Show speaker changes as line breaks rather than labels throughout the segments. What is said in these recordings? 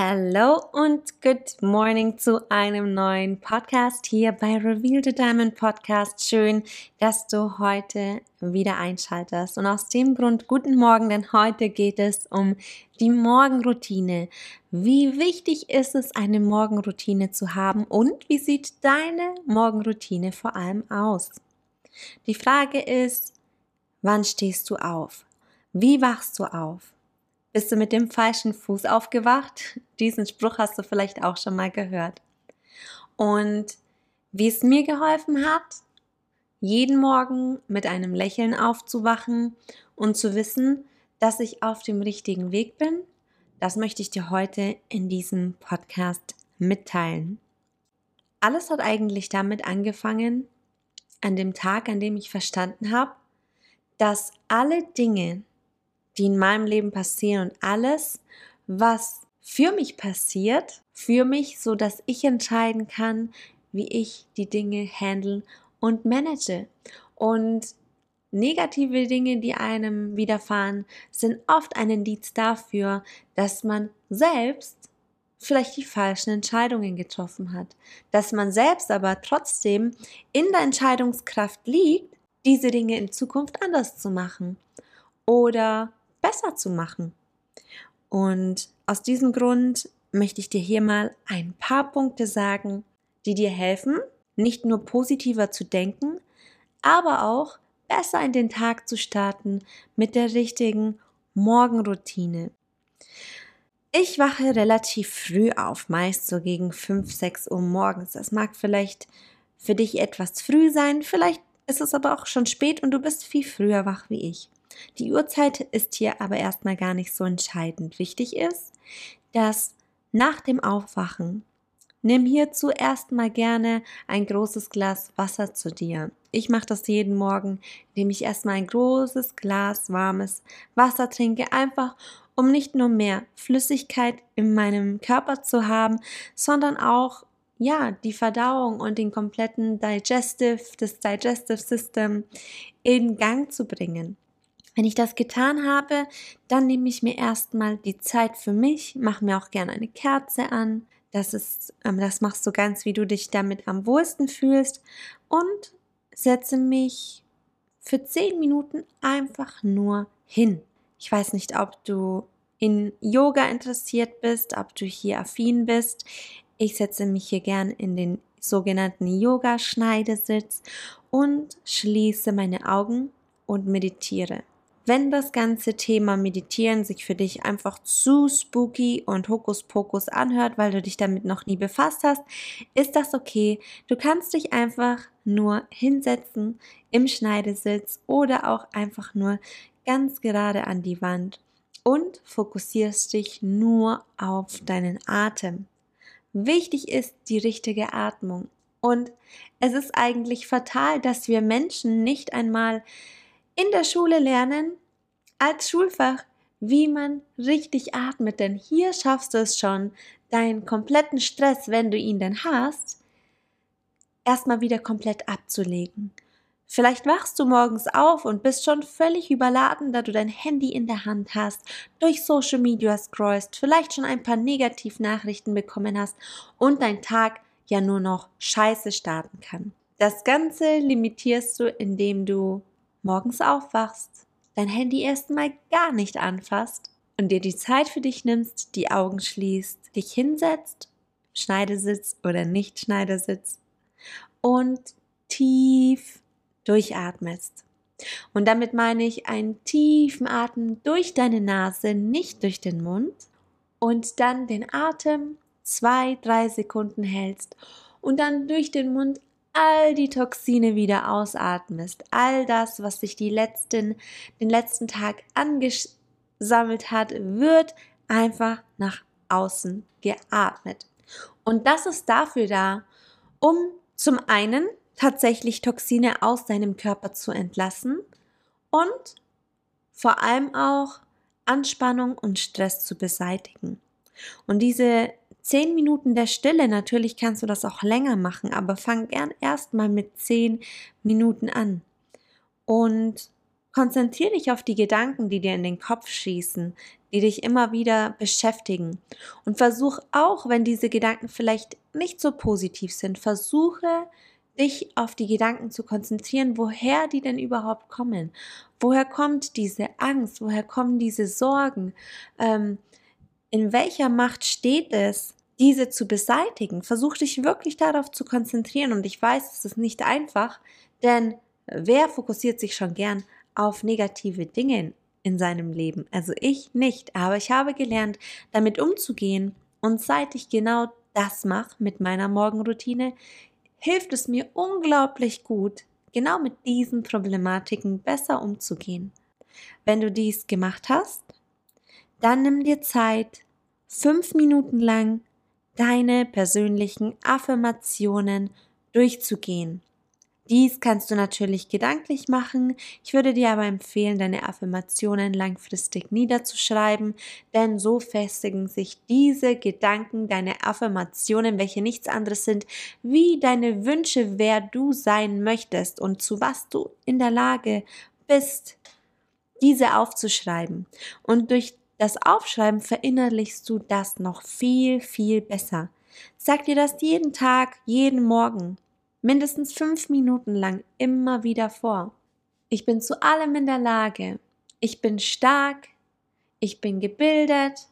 Hallo und good morning zu einem neuen Podcast hier bei Reveal the Diamond Podcast. Schön, dass du heute wieder einschaltest. Und aus dem Grund guten Morgen, denn heute geht es um die Morgenroutine. Wie wichtig ist es, eine Morgenroutine zu haben und wie sieht deine Morgenroutine vor allem aus? Die Frage ist, wann stehst du auf? Wie wachst du auf? Bist du mit dem falschen Fuß aufgewacht? Diesen Spruch hast du vielleicht auch schon mal gehört. Und wie es mir geholfen hat, jeden Morgen mit einem Lächeln aufzuwachen und zu wissen, dass ich auf dem richtigen Weg bin, das möchte ich dir heute in diesem Podcast mitteilen. Alles hat eigentlich damit angefangen, an dem Tag, an dem ich verstanden habe, dass alle Dinge, die in meinem Leben passieren und alles, was für mich passiert, für mich, so dass ich entscheiden kann, wie ich die Dinge handeln und manage. Und negative Dinge, die einem widerfahren, sind oft ein Indiz dafür, dass man selbst vielleicht die falschen Entscheidungen getroffen hat, dass man selbst aber trotzdem in der Entscheidungskraft liegt, diese Dinge in Zukunft anders zu machen oder besser zu machen. Und aus diesem Grund möchte ich dir hier mal ein paar Punkte sagen, die dir helfen, nicht nur positiver zu denken, aber auch besser in den Tag zu starten mit der richtigen Morgenroutine. Ich wache relativ früh auf, meist so gegen 5, 6 Uhr morgens. Das mag vielleicht für dich etwas früh sein, vielleicht ist es aber auch schon spät und du bist viel früher wach wie ich. Die Uhrzeit ist hier aber erstmal gar nicht so entscheidend. Wichtig ist, dass nach dem Aufwachen nimm hierzu erstmal gerne ein großes Glas Wasser zu dir. Ich mache das jeden Morgen, indem ich erstmal ein großes Glas warmes Wasser trinke, einfach um nicht nur mehr Flüssigkeit in meinem Körper zu haben, sondern auch ja, die Verdauung und den kompletten Digestive, das Digestive System in Gang zu bringen. Wenn ich das getan habe, dann nehme ich mir erstmal die Zeit für mich, mache mir auch gerne eine Kerze an. Das ist, ähm, das machst du ganz, wie du dich damit am wohlsten fühlst und setze mich für zehn Minuten einfach nur hin. Ich weiß nicht, ob du in Yoga interessiert bist, ob du hier affin bist. Ich setze mich hier gern in den sogenannten Yoga-Schneidesitz und schließe meine Augen und meditiere. Wenn das ganze Thema Meditieren sich für dich einfach zu spooky und Hokuspokus anhört, weil du dich damit noch nie befasst hast, ist das okay. Du kannst dich einfach nur hinsetzen im Schneidesitz oder auch einfach nur ganz gerade an die Wand und fokussierst dich nur auf deinen Atem. Wichtig ist die richtige Atmung. Und es ist eigentlich fatal, dass wir Menschen nicht einmal in der Schule lernen, als Schulfach, wie man richtig atmet. Denn hier schaffst du es schon, deinen kompletten Stress, wenn du ihn denn hast, erstmal wieder komplett abzulegen. Vielleicht wachst du morgens auf und bist schon völlig überladen, da du dein Handy in der Hand hast, durch Social Media scrollst, vielleicht schon ein paar Negativnachrichten bekommen hast und dein Tag ja nur noch scheiße starten kann. Das Ganze limitierst du, indem du morgens aufwachst, dein Handy erstmal gar nicht anfasst und dir die Zeit für dich nimmst, die Augen schließt, dich hinsetzt, Schneidesitz oder nicht Schneidersitz und tief durchatmest. Und damit meine ich einen tiefen Atem durch deine Nase, nicht durch den Mund. Und dann den Atem zwei, drei Sekunden hältst und dann durch den Mund all die Toxine wieder ausatmest, all das, was sich die letzten, den letzten Tag angesammelt hat, wird einfach nach außen geatmet. Und das ist dafür da, um zum einen tatsächlich Toxine aus deinem Körper zu entlassen und vor allem auch Anspannung und Stress zu beseitigen. Und diese zehn Minuten der Stille, natürlich kannst du das auch länger machen, aber fang gern erstmal mit zehn Minuten an. Und konzentriere dich auf die Gedanken, die dir in den Kopf schießen, die dich immer wieder beschäftigen. Und versuch auch, wenn diese Gedanken vielleicht nicht so positiv sind, versuche dich auf die Gedanken zu konzentrieren, woher die denn überhaupt kommen. Woher kommt diese Angst? Woher kommen diese Sorgen? Ähm, in welcher Macht steht es, diese zu beseitigen. Versuch dich wirklich darauf zu konzentrieren und ich weiß, es ist nicht einfach, denn wer fokussiert sich schon gern auf negative Dinge in seinem Leben? Also ich nicht, aber ich habe gelernt, damit umzugehen und seit ich genau das mache mit meiner Morgenroutine, hilft es mir unglaublich gut, genau mit diesen Problematiken besser umzugehen. Wenn du dies gemacht hast, dann nimm dir Zeit, fünf Minuten lang deine persönlichen Affirmationen durchzugehen. Dies kannst du natürlich gedanklich machen. Ich würde dir aber empfehlen, deine Affirmationen langfristig niederzuschreiben, denn so festigen sich diese Gedanken, deine Affirmationen, welche nichts anderes sind, wie deine Wünsche, wer du sein möchtest und zu was du in der Lage bist, diese aufzuschreiben. Und durch das Aufschreiben verinnerlichst du das noch viel, viel besser. Sag dir das jeden Tag, jeden Morgen, mindestens fünf Minuten lang immer wieder vor. Ich bin zu allem in der Lage. Ich bin stark. Ich bin gebildet.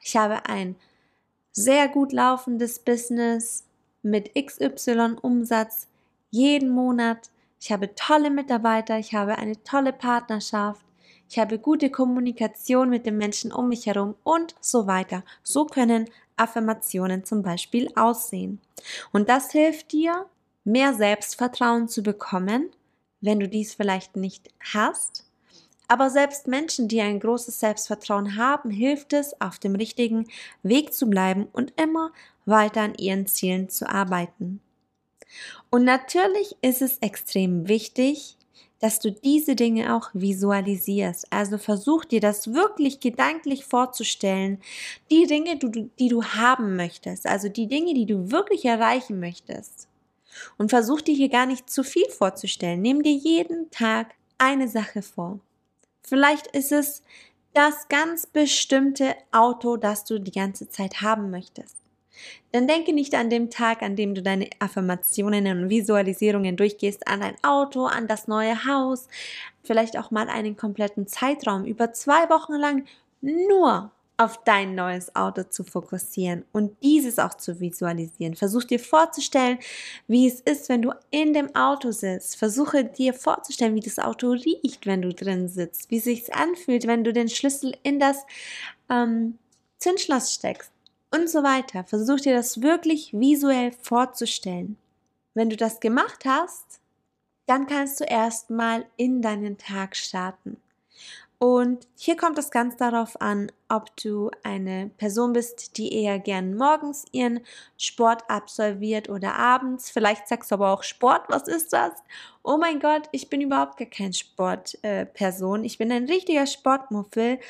Ich habe ein sehr gut laufendes Business mit XY Umsatz jeden Monat. Ich habe tolle Mitarbeiter. Ich habe eine tolle Partnerschaft ich habe gute Kommunikation mit den Menschen um mich herum und so weiter. So können Affirmationen zum Beispiel aussehen. Und das hilft dir, mehr Selbstvertrauen zu bekommen, wenn du dies vielleicht nicht hast. Aber selbst Menschen, die ein großes Selbstvertrauen haben, hilft es, auf dem richtigen Weg zu bleiben und immer weiter an ihren Zielen zu arbeiten. Und natürlich ist es extrem wichtig, dass du diese Dinge auch visualisierst. Also versuch dir das wirklich gedanklich vorzustellen. Die Dinge, die du haben möchtest, also die Dinge, die du wirklich erreichen möchtest. Und versuch dir hier gar nicht zu viel vorzustellen. Nimm dir jeden Tag eine Sache vor. Vielleicht ist es das ganz bestimmte Auto, das du die ganze Zeit haben möchtest. Dann denke nicht an den Tag, an dem du deine Affirmationen und Visualisierungen durchgehst, an ein Auto, an das neue Haus, vielleicht auch mal einen kompletten Zeitraum über zwei Wochen lang nur auf dein neues Auto zu fokussieren und dieses auch zu visualisieren. Versuch dir vorzustellen, wie es ist, wenn du in dem Auto sitzt. Versuche dir vorzustellen, wie das Auto riecht, wenn du drin sitzt, wie es sich anfühlt, wenn du den Schlüssel in das ähm, Zündschloss steckst und so weiter. Versuch dir das wirklich visuell vorzustellen. Wenn du das gemacht hast, dann kannst du erstmal in deinen Tag starten. Und hier kommt es ganz darauf an, ob du eine Person bist, die eher gern morgens ihren Sport absolviert oder abends. Vielleicht sagst du aber auch Sport, was ist das? Oh mein Gott, ich bin überhaupt gar kein Sportperson. Äh, ich bin ein richtiger Sportmuffel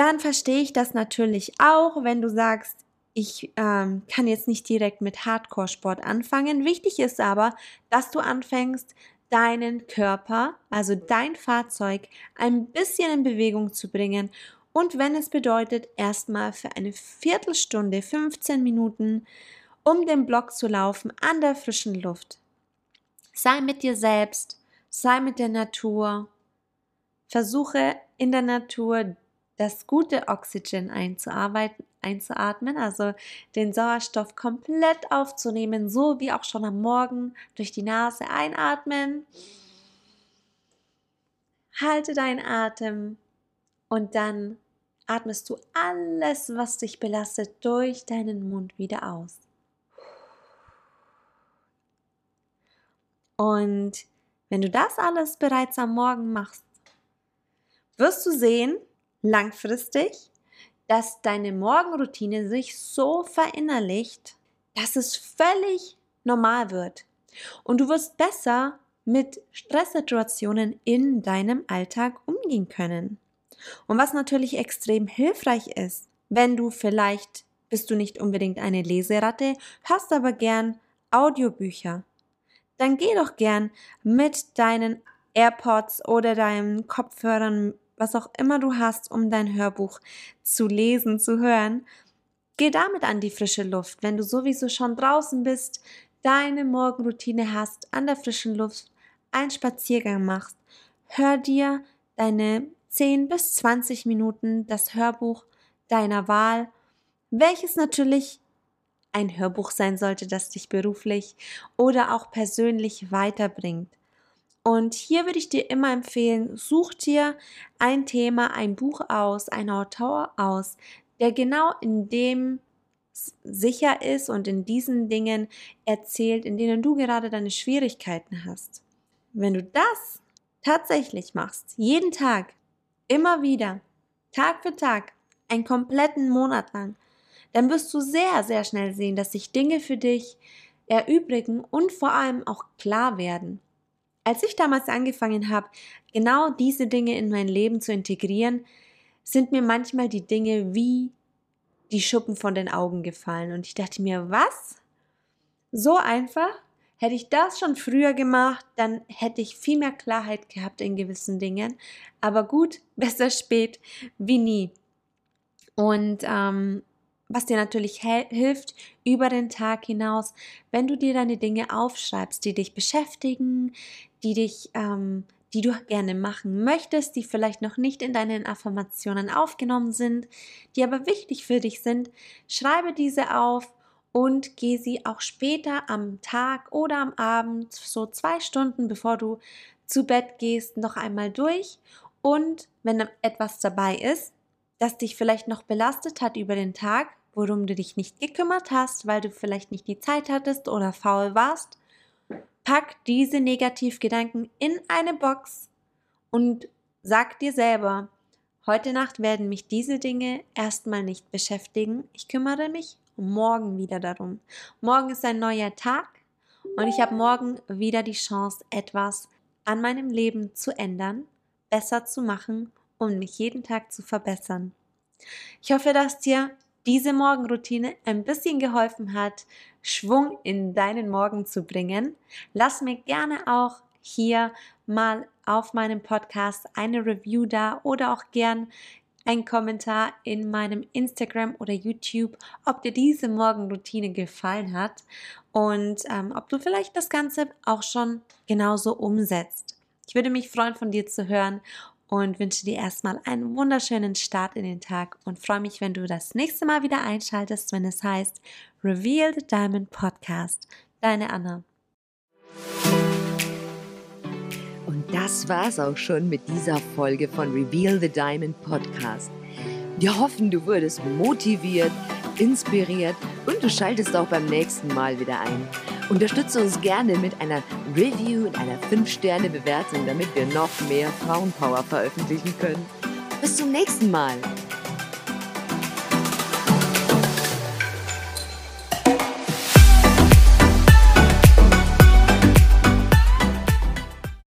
dann verstehe ich das natürlich auch, wenn du sagst, ich ähm, kann jetzt nicht direkt mit Hardcore-Sport anfangen. Wichtig ist aber, dass du anfängst, deinen Körper, also dein Fahrzeug, ein bisschen in Bewegung zu bringen. Und wenn es bedeutet, erstmal für eine Viertelstunde, 15 Minuten um den Block zu laufen an der frischen Luft. Sei mit dir selbst, sei mit der Natur. Versuche in der Natur das gute Oxygen einzuatmen, also den Sauerstoff komplett aufzunehmen, so wie auch schon am Morgen durch die Nase einatmen. Halte deinen Atem und dann atmest du alles, was dich belastet, durch deinen Mund wieder aus. Und wenn du das alles bereits am Morgen machst, wirst du sehen, langfristig, dass deine Morgenroutine sich so verinnerlicht, dass es völlig normal wird. Und du wirst besser mit Stresssituationen in deinem Alltag umgehen können. Und was natürlich extrem hilfreich ist, wenn du vielleicht bist du nicht unbedingt eine Leseratte, hast aber gern Audiobücher. Dann geh doch gern mit deinen AirPods oder deinen Kopfhörern, was auch immer du hast, um dein Hörbuch zu lesen, zu hören. Geh damit an die frische Luft, wenn du sowieso schon draußen bist, deine Morgenroutine hast, an der frischen Luft, einen Spaziergang machst. Hör dir deine 10 bis 20 Minuten das Hörbuch deiner Wahl, welches natürlich ein Hörbuch sein sollte, das dich beruflich oder auch persönlich weiterbringt. Und hier würde ich dir immer empfehlen, such dir ein Thema, ein Buch aus, ein Autor aus, der genau in dem sicher ist und in diesen Dingen erzählt, in denen du gerade deine Schwierigkeiten hast. Wenn du das tatsächlich machst, jeden Tag, immer wieder, Tag für Tag, einen kompletten Monat lang, dann wirst du sehr, sehr schnell sehen, dass sich Dinge für dich erübrigen und vor allem auch klar werden. Als ich damals angefangen habe, genau diese Dinge in mein Leben zu integrieren, sind mir manchmal die Dinge wie die Schuppen von den Augen gefallen. Und ich dachte mir, was? So einfach? Hätte ich das schon früher gemacht, dann hätte ich viel mehr Klarheit gehabt in gewissen Dingen. Aber gut, besser spät wie nie. Und ähm, was dir natürlich hilft über den Tag hinaus, wenn du dir deine Dinge aufschreibst, die dich beschäftigen, die dich, ähm, die du gerne machen möchtest, die vielleicht noch nicht in deinen Affirmationen aufgenommen sind, die aber wichtig für dich sind, schreibe diese auf und geh sie auch später am Tag oder am Abend, so zwei Stunden bevor du zu Bett gehst, noch einmal durch. Und wenn etwas dabei ist, das dich vielleicht noch belastet hat über den Tag, worum du dich nicht gekümmert hast, weil du vielleicht nicht die Zeit hattest oder faul warst, pack diese Negativgedanken in eine Box und sag dir selber, heute Nacht werden mich diese Dinge erstmal nicht beschäftigen. Ich kümmere mich morgen wieder darum. Morgen ist ein neuer Tag und ich habe morgen wieder die Chance, etwas an meinem Leben zu ändern, besser zu machen und mich jeden Tag zu verbessern. Ich hoffe, dass dir diese Morgenroutine ein bisschen geholfen hat, Schwung in deinen Morgen zu bringen. Lass mir gerne auch hier mal auf meinem Podcast eine Review da oder auch gern ein Kommentar in meinem Instagram oder YouTube, ob dir diese Morgenroutine gefallen hat und ähm, ob du vielleicht das Ganze auch schon genauso umsetzt. Ich würde mich freuen, von dir zu hören und wünsche dir erstmal einen wunderschönen Start in den Tag und freue mich, wenn du das nächste Mal wieder einschaltest, wenn es heißt Reveal the Diamond Podcast. Deine Anna.
Und das war's auch schon mit dieser Folge von Reveal the Diamond Podcast. Wir hoffen, du wurdest motiviert, inspiriert und du schaltest auch beim nächsten Mal wieder ein. Unterstütze uns gerne mit einer Review und einer 5-Sterne-Bewertung, damit wir noch mehr Frauenpower veröffentlichen können. Bis zum nächsten Mal.